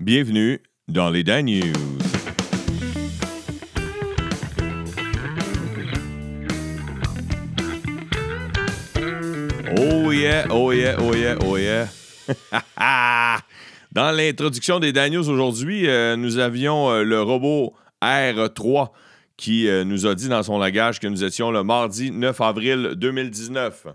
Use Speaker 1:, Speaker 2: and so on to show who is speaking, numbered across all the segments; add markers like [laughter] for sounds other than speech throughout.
Speaker 1: Bienvenue dans les Dan News. Oh yeah, oh yeah, oh yeah, oh yeah. [laughs] Dans l'introduction des Dan News aujourd'hui, euh, nous avions euh, le robot R3 qui euh, nous a dit dans son langage que nous étions le mardi 9 avril 2019.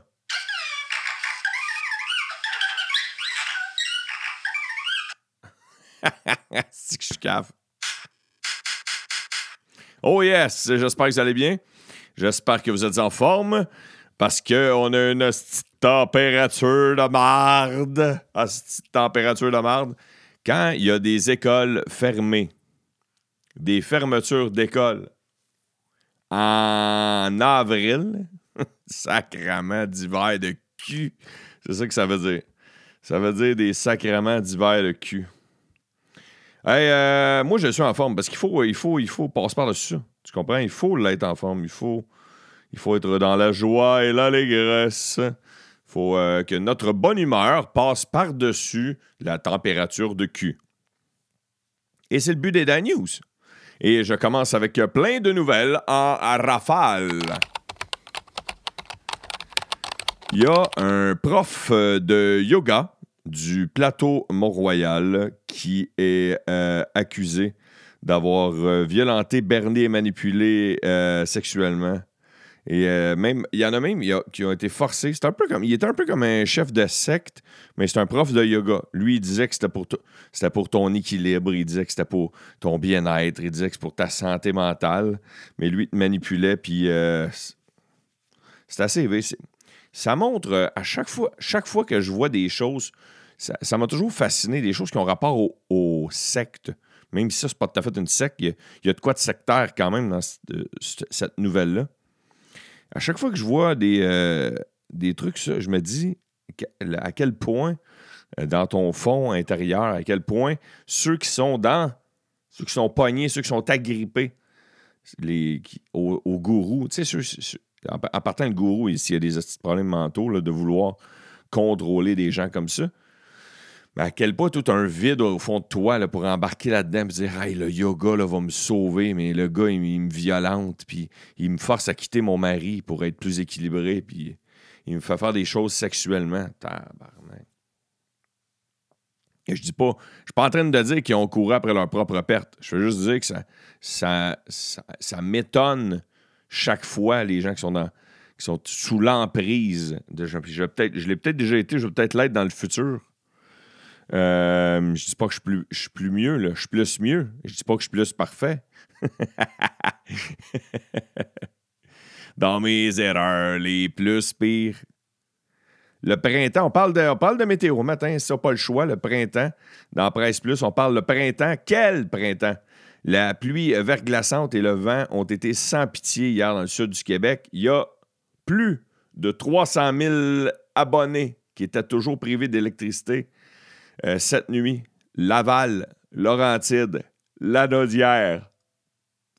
Speaker 1: [laughs] C'est que je suis cave. Oh yes, j'espère que vous allez bien. J'espère que vous êtes en forme parce qu'on a une température de marde. Température de marde. Quand il y a des écoles fermées, des fermetures d'écoles en avril, [laughs] sacrement d'hiver de cul. C'est ça que ça veut dire. Ça veut dire des sacrements d'hiver de cul. Hey, euh, moi, je suis en forme parce qu'il faut, il faut, il faut passer par-dessus ça. Tu comprends? Il faut l'être en forme. Il faut, il faut être dans la joie et l'allégresse. Il faut euh, que notre bonne humeur passe par-dessus la température de cul. Et c'est le but des Dan News. Et je commence avec plein de nouvelles en rafale. Il y a un prof de yoga du plateau Mont-Royal qui est euh, accusé d'avoir euh, violenté, berné et manipulé euh, sexuellement. Et même, il y en a même qui ont été forcés. Un peu comme, il était un peu comme un chef de secte, mais c'est un prof de yoga. Lui, il disait que c'était pour, ton équilibre, il disait que c'était pour ton bien-être, il disait que c'est pour ta santé mentale. Mais lui, il te manipulait, puis c'est assez ça montre à chaque fois, chaque fois que je vois des choses, ça m'a toujours fasciné, des choses qui ont rapport aux sectes. Même si ça, c'est pas tout à fait une secte, il y, a, de quoi de sectaire quand même dans cette, nouvelle-là. À chaque fois que je vois des, euh, des trucs, ça, je me dis à quel point, euh, dans ton fond intérieur, à quel point ceux qui sont dans, ceux qui sont pognés, ceux qui sont agrippés les, au, gourou, tu sais, en, partant le gourou, s'il y a des problèmes mentaux, de vouloir contrôler des gens comme ça, mais à quel point tout un vide au fond de toi pour embarquer là-dedans et dire Hey, le yoga va me sauver, mais le gars, il, me violente, puis il me force à quitter mon mari pour être plus équilibré, puis il me fait faire des choses sexuellement. Tabarnak. Et je dis pas, je suis pas en train de dire qu'ils ont couru après leur propre perte. Je veux juste dire que ça, ça, ça, m'étonne chaque fois les gens qui sont qui sont sous l'emprise de je, je, je l'ai peut-être déjà été, je vais peut-être l'être dans le futur. Euh, je dis pas que je suis plus, suis plus mieux, là. je suis plus mieux. Je dis pas que je suis plus parfait. [laughs] Dans mes erreurs les plus pires. Le printemps, on parle de, on parle de météo matin, c'est pas le choix, le printemps. Dans Presse Plus, on parle de printemps. Quel printemps? La pluie verglaçante et le vent ont été sans pitié hier dans le sud du Québec. Il y a plus de 300 000 abonnés qui étaient toujours privés d'électricité euh, cette nuit, Laval, Laurentide, Lanaudière,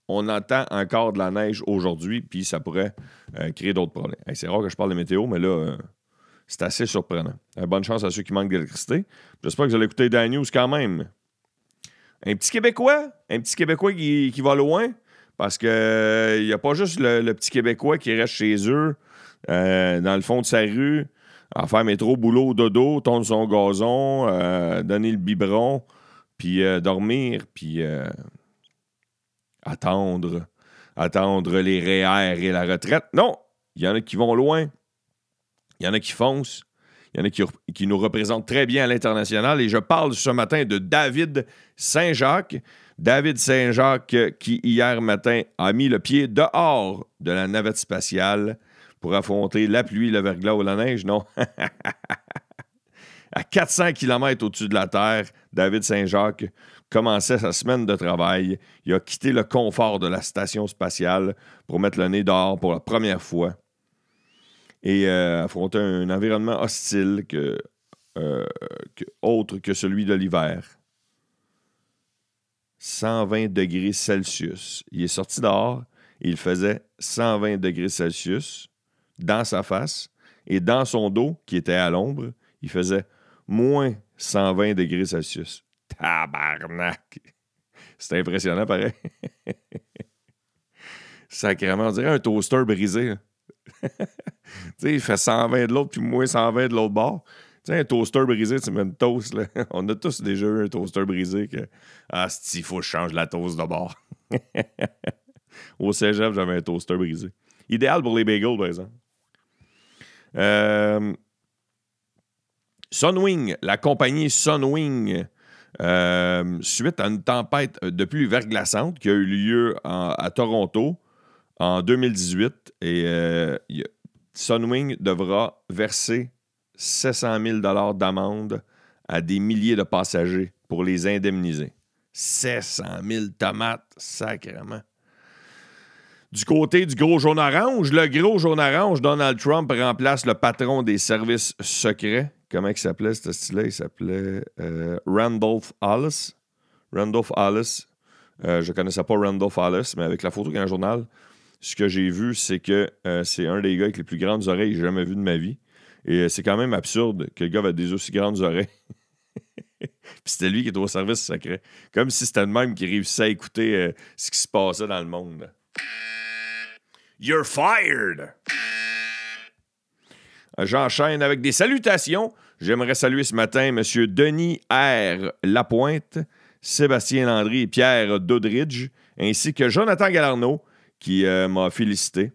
Speaker 1: on entend encore de la neige aujourd'hui, puis ça pourrait euh, créer d'autres problèmes. c'est rare que je parle de météo, mais là, euh, c'est assez surprenant. bonne chance à ceux qui manquent d'électricité. J'espère que vous allez écouter Dan News quand même. Un petit Québécois, un petit Québécois qui, va loin, parce qu'il n'y a pas juste le, le, petit Québécois qui reste chez eux, dans le fond de sa rue, en faire métro, boulot, dodo, tondre son gazon, euh, donner le biberon, puis euh, dormir, puis euh, attendre, attendre les REER et la retraite. Non, il y en a qui vont loin, il y en a qui foncent, il y en a qui, nous représentent très bien à l'international. Et je parle ce matin de David Saint-Jacques. David Saint-Jacques qui, hier matin, a mis le pied dehors de la navette spatiale pour affronter la pluie, le verglas ou la neige, non? [laughs] à 400 km au-dessus de la Terre, David Saint-Jacques commençait sa semaine de travail. Il a quitté le confort de la station spatiale pour mettre le nez dehors pour la première fois et euh, affronter un environnement hostile que, euh, autre que celui de l'hiver. 120 degrés Celsius. Il est sorti dehors, il faisait 120 degrés Celsius dans sa face et dans son dos, qui était à l'ombre, il faisait moins 120 degrés Celsius. Tabarnak! [laughs] C'est impressionnant, pareil. [laughs] Sacrément, on dirait un toaster brisé. [laughs] il fait 120 de l'autre, puis moins 120 de l'autre bord. Tu sais, un toaster brisé, mets une toast. Là. [laughs] On a tous déjà eu un toaster brisé que. Ah, il faut que je change la toast de bord. [laughs] Au cégep, j'avais un toaster brisé. Idéal pour les bagels, par exemple. Euh, Sunwing, la compagnie Sunwing, euh, suite à une tempête de pluie verglaçante qui a eu lieu à Toronto en 2018, et euh, Sunwing devra verser 700 000 d'amende à des milliers de passagers pour les indemniser. 700 000 tomates, sacrément. Du côté du gros jaune orange, le gros jaune orange, Donald Trump remplace le patron des services secrets. Comment il s'appelait ce style-là? Il s'appelait euh, Randolph Hollis. Randolph Hollis. Euh, je ne connaissais pas Randolph Hollis, mais avec la photo qu'il y a dans journal, ce que j'ai vu, c'est que euh, c'est un des gars avec les plus grandes oreilles que j'ai jamais vu de ma vie. Et c'est quand même absurde que le gars ait des aussi grandes oreilles. [laughs] Puis c'était lui qui était au service secret. Comme si c'était le même qui réussissait à écouter ce qui se passait dans le monde. You're fired! J'enchaîne avec des salutations. J'aimerais saluer ce matin M. Denis R. Lapointe, Sébastien Landry et Pierre Dodridge, ainsi que Jonathan Galarno, qui euh, m'a félicité.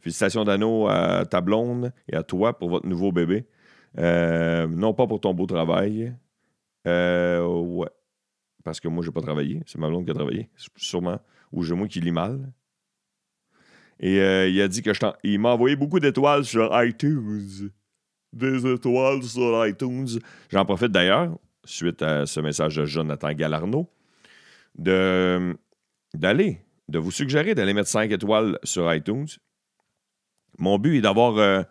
Speaker 1: Félicitations d'anneau à ta blonde et à toi pour votre nouveau bébé. Euh, non pas pour ton beau travail. Euh, ouais. Parce que moi, j'ai pas travaillé. C'est ma blonde qui a travaillé, sûrement. Ou j'ai moi qui lis mal. Et il a dit que je Il m'a envoyé beaucoup d'étoiles sur iTunes. Des étoiles sur iTunes. J'en profite d'ailleurs, suite à ce message de Jonathan Galarno, de, d'aller, de vous suggérer d'aller mettre 5 étoiles sur iTunes. Mon but est d'avoir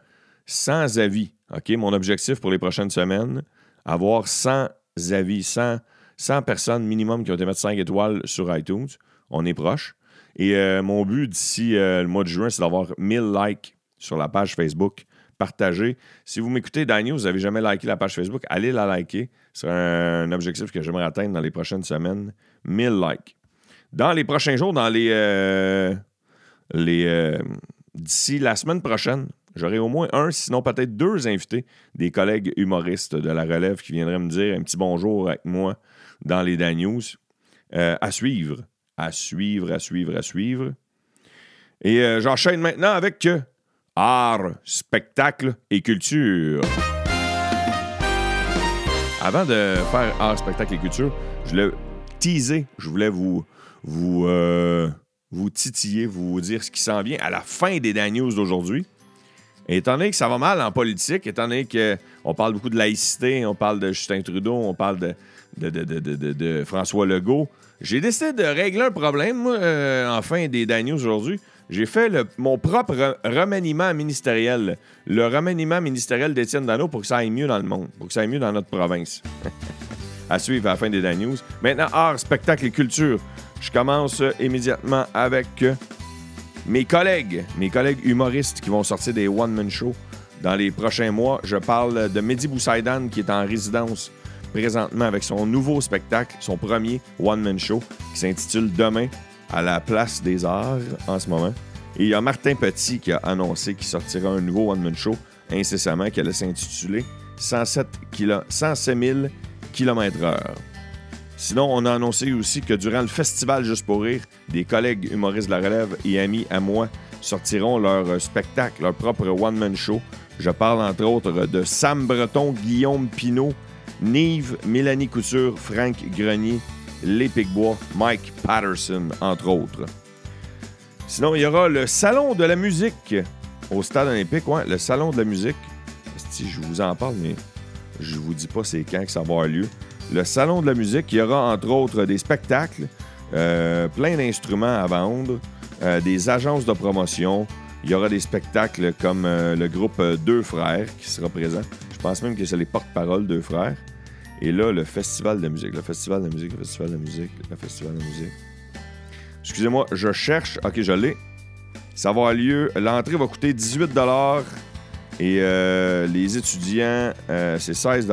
Speaker 1: 100 euh, avis. OK? Mon objectif pour les prochaines semaines, avoir 100 avis, 100, 100 personnes minimum qui ont été mettre 5 étoiles sur iTunes. On est proche. Et euh, mon but d'ici euh, le mois de juin, c'est d'avoir 1000 likes sur la page Facebook. Partagez. Si vous m'écoutez, Daniel, vous n'avez jamais liké la page Facebook, allez la liker. C'est un, objectif que j'aimerais atteindre dans les prochaines semaines. 1000 likes. Dans les prochains jours, dans les. Euh, les d'ici la semaine prochaine, j'aurai au moins un, sinon peut-être deux invités, des collègues humoristes de la relève qui viendraient me dire un petit bonjour avec moi dans les Dan News. à suivre à suivre, à suivre, à suivre. Et euh, j'enchaîne maintenant avec euh, art, spectacle et culture. Avant de faire art, spectacle et culture, je voulais teaser, je voulais vous, vous, euh, vous titiller, vous dire ce qui s'en vient à la fin des Dan News d'aujourd'hui. Étant donné que ça va mal en politique, étant donné qu'on parle beaucoup de laïcité, on parle de Justin Trudeau, on parle de, de François Legault, j'ai décidé de régler un problème, moi, euh, en fin des Daniels aujourd'hui. J'ai fait mon propre remaniement ministériel. Le remaniement ministériel d'Étienne Dano pour que ça aille mieux dans le monde, pour que ça aille mieux dans notre province. [laughs] à suivre à la fin des Dan News. Maintenant, art, spectacle et culture. Je commence immédiatement avec mes collègues, mes collègues humoristes qui vont sortir des one-man shows dans les prochains mois. Je parle de Mehdi Boussaïdan qui est en résidence présentement avec son nouveau spectacle, son premier one-man show, qui s'intitule Demain à la place des arts en ce moment. Et il y a Martin Petit qui a annoncé qu'il sortira un nouveau one-man show incessamment qui allait s'intituler 107, 107 000 Sinon, on a annoncé aussi que durant le festival Juste pour rire, des collègues humoristes de la relève et amis à moi sortiront leur spectacle, leur propre one-man show. Je parle entre autres de Sam Breton, Guillaume Pinault, Nive, Mélanie Couture, Frank Grenier, Les Picbois, Mike Patterson, entre autres. Sinon, il y aura le Salon de la musique au Stade olympique. Le Salon de la musique. Si je vous en parle, mais je vous dis pas c'est quand que ça va avoir lieu. Le Salon de la musique, il y aura entre autres des spectacles, euh, plein d'instruments à vendre, euh, des agences de promotion. Il y aura des spectacles comme euh, le groupe Deux Frères qui sera présent. Je pense même que c'est les porte-parole deux frères. Et là, le festival de musique, le festival de musique, le festival de musique, le festival de musique. Excusez-moi, je cherche. Ok, je l'ai. Ça va avoir lieu. L'entrée va coûter 18 et euh, les étudiants, euh, c'est 16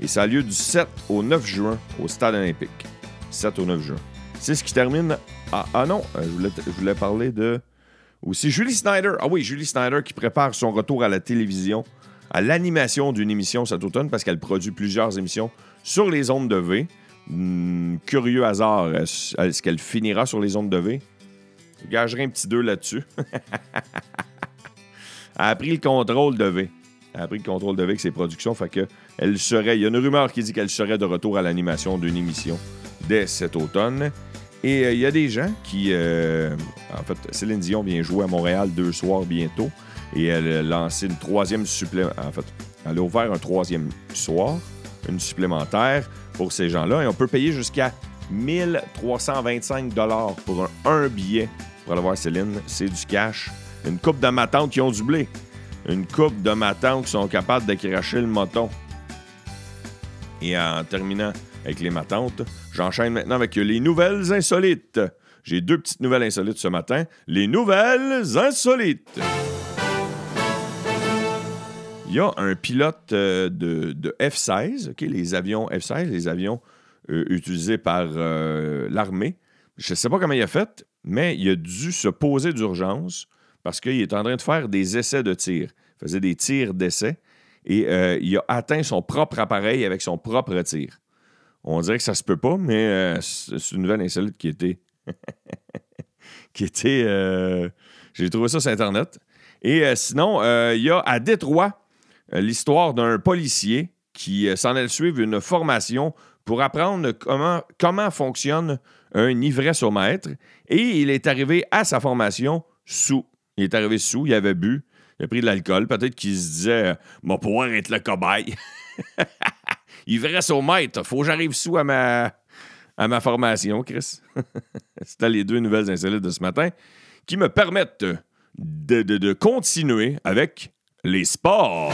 Speaker 1: Et ça a lieu du 7 au 9 juin au Stade olympique. 7 au 9 juin. C'est ce qui termine. Ah, ah non, euh, je voulais, je voulais parler de. Aussi Julie Snyder. Ah oui, Julie Snyder qui prépare son retour à la télévision, à l'animation d'une émission cet automne parce qu'elle produit plusieurs émissions sur les ondes de V. Hmm, curieux hasard, est-ce qu'elle finira sur les ondes de V? Je gagerai un petit 2 là-dessus. [laughs] A pris le contrôle de V. Elle a pris le contrôle de V avec ses productions. Elle serait. Il y a une rumeur qui dit qu'elle serait de retour à l'animation d'une émission dès cet automne. Et euh, il y a des gens qui. Euh, en fait, Céline Dion vient jouer à Montréal deux soirs bientôt. Et elle a une troisième supplément. En fait, elle a ouvert un troisième soir, une supplémentaire pour ces gens-là. Et on peut payer jusqu'à 1325 pour un, billet pour aller voir Céline. C'est du cash. Une coupe de matantes qui ont du blé. Une coupe de matantes qui sont capables de cracher le moton. Et en terminant avec les matantes, j'enchaîne maintenant avec les nouvelles insolites. J'ai deux petites nouvelles insolites ce matin. Les nouvelles insolites. Il y a un pilote euh, de, F-16, les avions F-16, les avions euh, utilisés par euh, l'armée. Je ne sais pas comment il a fait, mais il a dû se poser d'urgence parce qu'il est en train de faire des essais de tir. Il faisait des tirs d'essai et euh, il a atteint son propre appareil avec son propre tir. On dirait que ça se peut pas, mais euh, c'est une nouvelle insolite qui était. [laughs] qui était. Euh, j'ai trouvé ça sur Internet. Et sinon, il y a à Détroit l'histoire d'un policier qui s'en allait suivre une formation pour apprendre comment, comment fonctionne un ivresse-au-maître. Et il est arrivé à sa formation sous. Il est arrivé sous, il avait bu, il a pris de l'alcool. Peut-être qu'il se disait Mon pouvoir être le cobaye. [laughs] il verrait au maître. Faut que j'arrive sous à ma, à ma formation, Chris. [laughs] C'était les deux nouvelles insolites de ce matin qui me permettent de, de continuer avec les sports.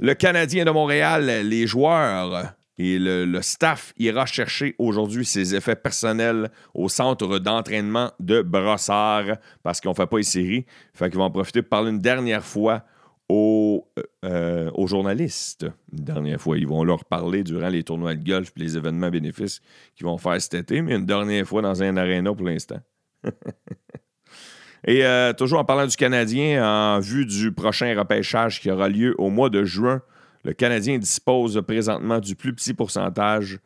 Speaker 1: Le Canadien de Montréal, les joueurs et le, staff ira chercher aujourd'hui ses effets personnels au centre d'entraînement de Brossard parce qu'on ne fait pas les séries. Fait qu'ils vont en profiter pour parler une dernière fois aux, euh, aux, journalistes. Une dernière fois, ils vont leur parler durant les tournois de golf et les événements bénéfices qu'ils vont faire cet été, mais une dernière fois dans un aréna pour l'instant. [laughs] et euh, toujours en parlant du Canadien, en vue du prochain repêchage qui aura lieu au mois de juin le Canadien dispose présentement du plus petit pourcentage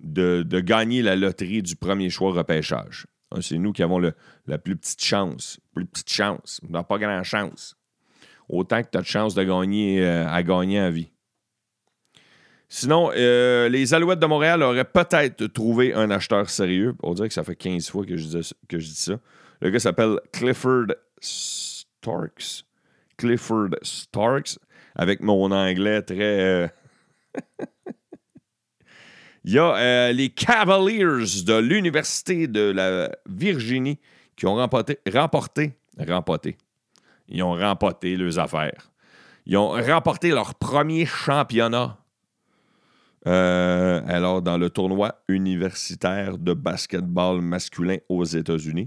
Speaker 1: de, gagner la loterie du premier choix repêchage. Hein, c'est nous qui avons la plus petite chance. Plus petite chance. On n'a pas grand chance. Autant que tu as de chance de gagner euh, à gagner en vie. Sinon, euh, les Alouettes de Montréal auraient peut-être trouvé un acheteur sérieux. On dirait que ça fait 15 fois que je, que je dis ça. Le gars s'appelle Clifford Starks. Clifford Starks avec mon anglais très. Euh, [laughs] Il y a euh, les Cavaliers de l'Université de la Virginie qui ont remporté, remporté, remporté. Ils ont remporté leurs affaires. Ils ont remporté leur premier championnat. Euh, alors, dans le tournoi universitaire de basketball masculin aux États-Unis.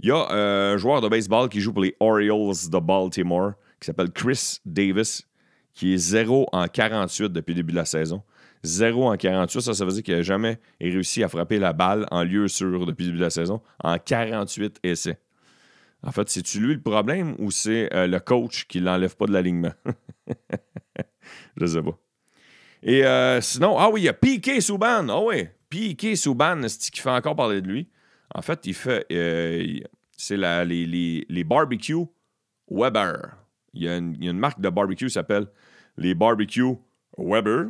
Speaker 1: Il y a un joueur de baseball qui joue pour les Orioles de Baltimore qui s'appelle Chris Davis, qui est 0 en 48 depuis le début de la saison. 0 en 48, ça, ça veut dire qu'il n'a jamais réussi à frapper la balle en lieu sûr depuis le début de la saison en 48 essais. En fait, c'est-tu lui le problème ou c'est euh, le coach qui ne l'enlève pas de l'alignement? [laughs] Je sais pas. Et euh, sinon, ah oui, il y a Piqué Souban. Ah oui, Piqué Souban, c'est qui fait encore parler de lui? En fait, il fait. Euh, c'est les, les, les barbecues Weber. Il y, a une, marque de barbecue qui s'appelle les Barbecue Weber,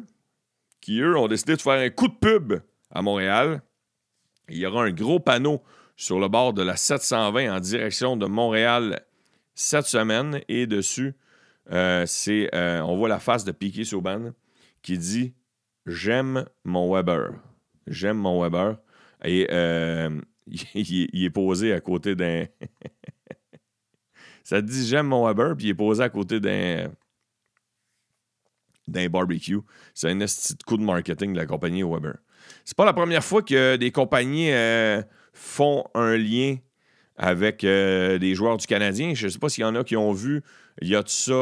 Speaker 1: qui, eux, ont décidé de faire un coup de pub à Montréal. Il y aura un gros panneau sur le bord de la 720 en direction de Montréal cette semaine. Et dessus, euh, euh, on voit la face de Piquet Souban qui dit J'aime mon Weber. J'aime mon Weber. Et euh, [laughs] il, est posé à côté d'un. [laughs] Ça dit j'aime mon Weber, puis il est posé à côté d'un d'un barbecue. C'est un petit coup de marketing de la compagnie Weber. C'est pas la première fois que des compagnies euh, font un lien avec des joueurs du Canadien. Je ne sais pas s'il y en a qui ont vu. Il y a de ça,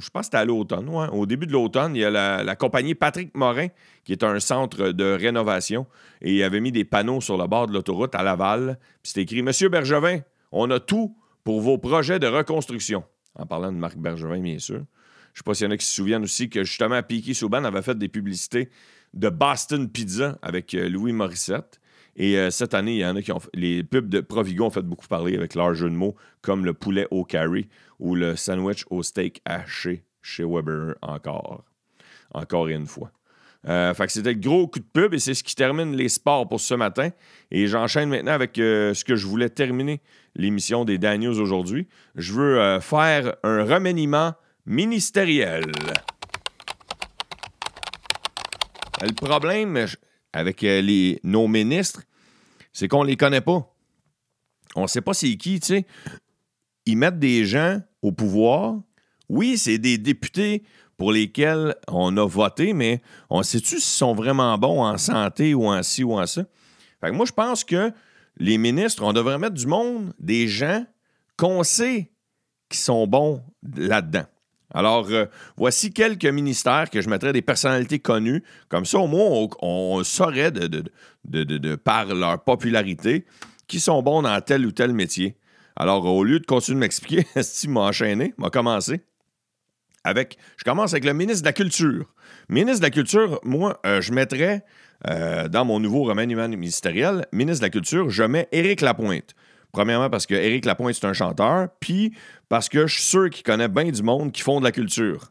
Speaker 1: je pense que c'était à l'automne. Au début de l'automne, il y a la, la, compagnie Patrick Morin, qui est un centre de rénovation, et il avait mis des panneaux sur le bord de l'autoroute à Laval. Puis c'était écrit Monsieur Bergevin, on a tout pour vos projets de reconstruction. En parlant de Marc Bergevin, bien sûr. Je ne sais pas s'il y en a qui se souviennent aussi que justement, Piki Souban avait fait des publicités de Boston Pizza avec euh, Louis Morissette. Et euh, cette année, il y en a qui ont les pubs de Provigo ont fait beaucoup parler avec leur jeu de mots, comme le poulet au curry ou le sandwich au steak haché chez Weber encore. Encore une fois. Euh, fait que c'était le gros coup de pub et c'est ce qui termine les sports pour ce matin. Et j'enchaîne maintenant avec ce que je voulais terminer l'émission des Daniels aujourd'hui. Je veux faire un remaniement ministériel. Le problème avec euh, les, nos ministres, c'est qu'on les connaît pas. On sait pas c'est qui, tu sais. Ils mettent des gens au pouvoir. Oui, c'est des députés pour lesquels on a voté, mais on sait-tu s'ils sont vraiment bons en santé ou en ci ou en ça? Moi, je pense que les ministres, on devrait mettre du monde, des gens qu'on sait qui sont bons là-dedans. Alors, euh, voici quelques ministères que je mettrais des personnalités connues. Comme ça, au moins, on, saurait, de, par leur popularité, qui sont bons dans tel ou tel métier. Alors, au lieu de continuer de m'expliquer, [laughs] si m'a enchaîné, m'a commencé avec. Je commence avec le ministre de la Culture. Ministre de la Culture, moi, euh, je mettrais euh, dans mon nouveau remaniement ministériel, ministre de la Culture, je mets Éric Lapointe. Premièrement, parce que Éric Lapointe, c'est un chanteur, puis parce que je suis sûr qu'il connaît bien du monde qui font de la culture.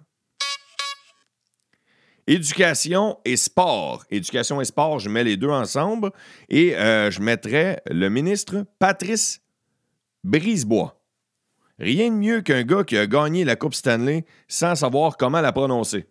Speaker 1: Éducation et sport. Éducation et sport, je mets les deux ensemble et euh, je mettrais le ministre Patrice Brisebois. Rien de mieux qu'un gars qui a gagné la Coupe Stanley sans savoir comment la prononcer.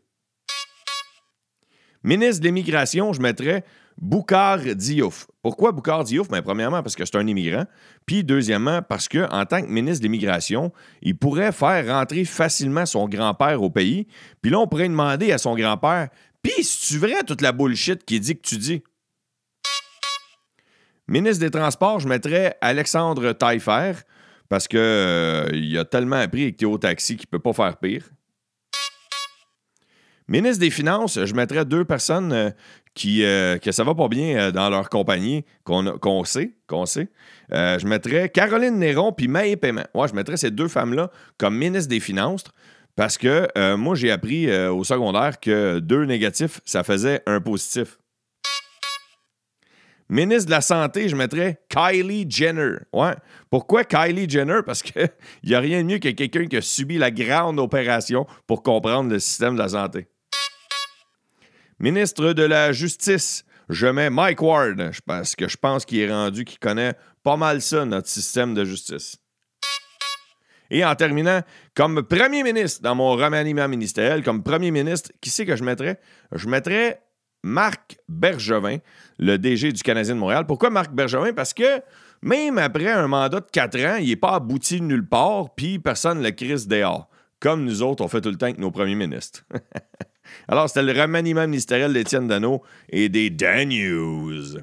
Speaker 1: Ministre de l'Immigration, je mettrais Boucard Diouf. Pourquoi Boucard Diouf? Bien, premièrement, parce que c'est un immigrant. Puis, deuxièmement, parce qu'en tant que ministre de l'Immigration, il pourrait faire rentrer facilement son grand-père au pays. Puis là, on pourrait demander à son grand-père Puis, si tu vrai toute la bullshit qui dit que tu dis? Ministre des Transports, je mettrais Alexandre Taillefer parce qu'il euh, a tellement appris avec Théo Taxi qu'il ne peut pas faire pire. Ministre des Finances, je mettrais deux personnes euh, qui, euh, que ça va pas bien dans leur compagnie, qu'on sait, qu'on sait. Je mettrais Caroline Néron puis Maë Paiement. Ouais, je mettrais ces deux femmes-là comme ministre des Finances parce que moi, j'ai appris au secondaire que deux négatifs, ça faisait un positif. Ministre de la Santé, je mettrais Kylie Jenner. Ouais. Pourquoi Kylie Jenner? Parce qu'il [laughs] n'y a rien de mieux que quelqu'un qui a subi la grande opération pour comprendre le système de la santé. Ministre de la Justice, je mets Mike Ward, parce que je pense qu'il est rendu, qu'il connaît pas mal ça, notre système de justice. Et en terminant, comme premier ministre dans mon remaniement ministériel, comme premier ministre, qui c'est que je mettrais? Je mettrais Marc Bergevin, le DG du Canadien de Montréal. Pourquoi Marc Bergevin? Parce que même après un mandat de quatre ans, il n'est pas abouti nulle part, puis personne ne le crise dehors. Comme nous autres, on fait tout le temps avec nos premiers ministres. [laughs] Alors, c'était le remaniement ministériel d'Étienne Dano et des Dan News.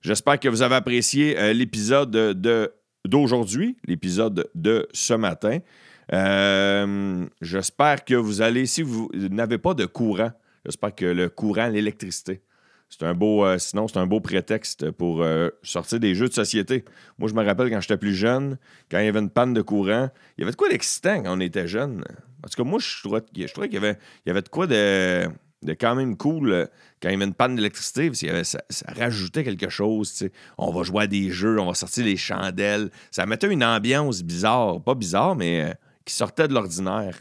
Speaker 1: J'espère que vous avez apprécié euh, l'épisode d'aujourd'hui, l'épisode de ce matin. Euh, j'espère que vous allez, si vous n'avez pas de courant, j'espère que le courant, l'électricité, c'est un beau, euh, sinon c'est un beau prétexte pour sortir des jeux de société. Moi, je me rappelle quand j'étais plus jeune, quand il y avait une panne de courant, il y avait de quoi d'excitant quand on était jeune. En tout cas, moi, je trouvais, qu'il y avait, il y avait de quoi de, quand même cool euh, quand il y avait une panne d'électricité. Ça, ça, rajoutait quelque chose. On va jouer à des jeux, on va sortir les chandelles. Ça mettait une ambiance bizarre. Pas bizarre, mais euh, qui sortait de l'ordinaire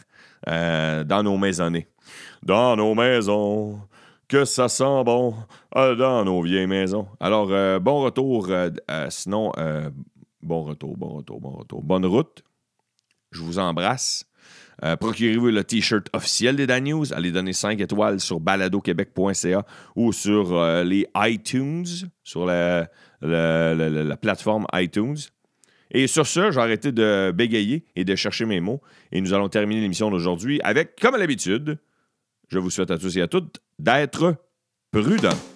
Speaker 1: euh, dans nos maisonnées. Dans nos maisons, que ça sent bon dans nos vieilles maisons. Alors, bon retour. sinon, bon retour, bon retour, bon retour. Bonne route. Je vous embrasse. Euh, procurez-vous le T-shirt officiel des Dan News. Allez donner 5 étoiles sur baladoquebec.ca ou sur euh, les iTunes, sur la, plateforme iTunes. Et sur ce, j'ai arrêté de bégayer et de chercher mes mots. Et nous allons terminer l'émission d'aujourd'hui avec, comme à l'habitude, je vous souhaite à tous et à toutes d'être prudents.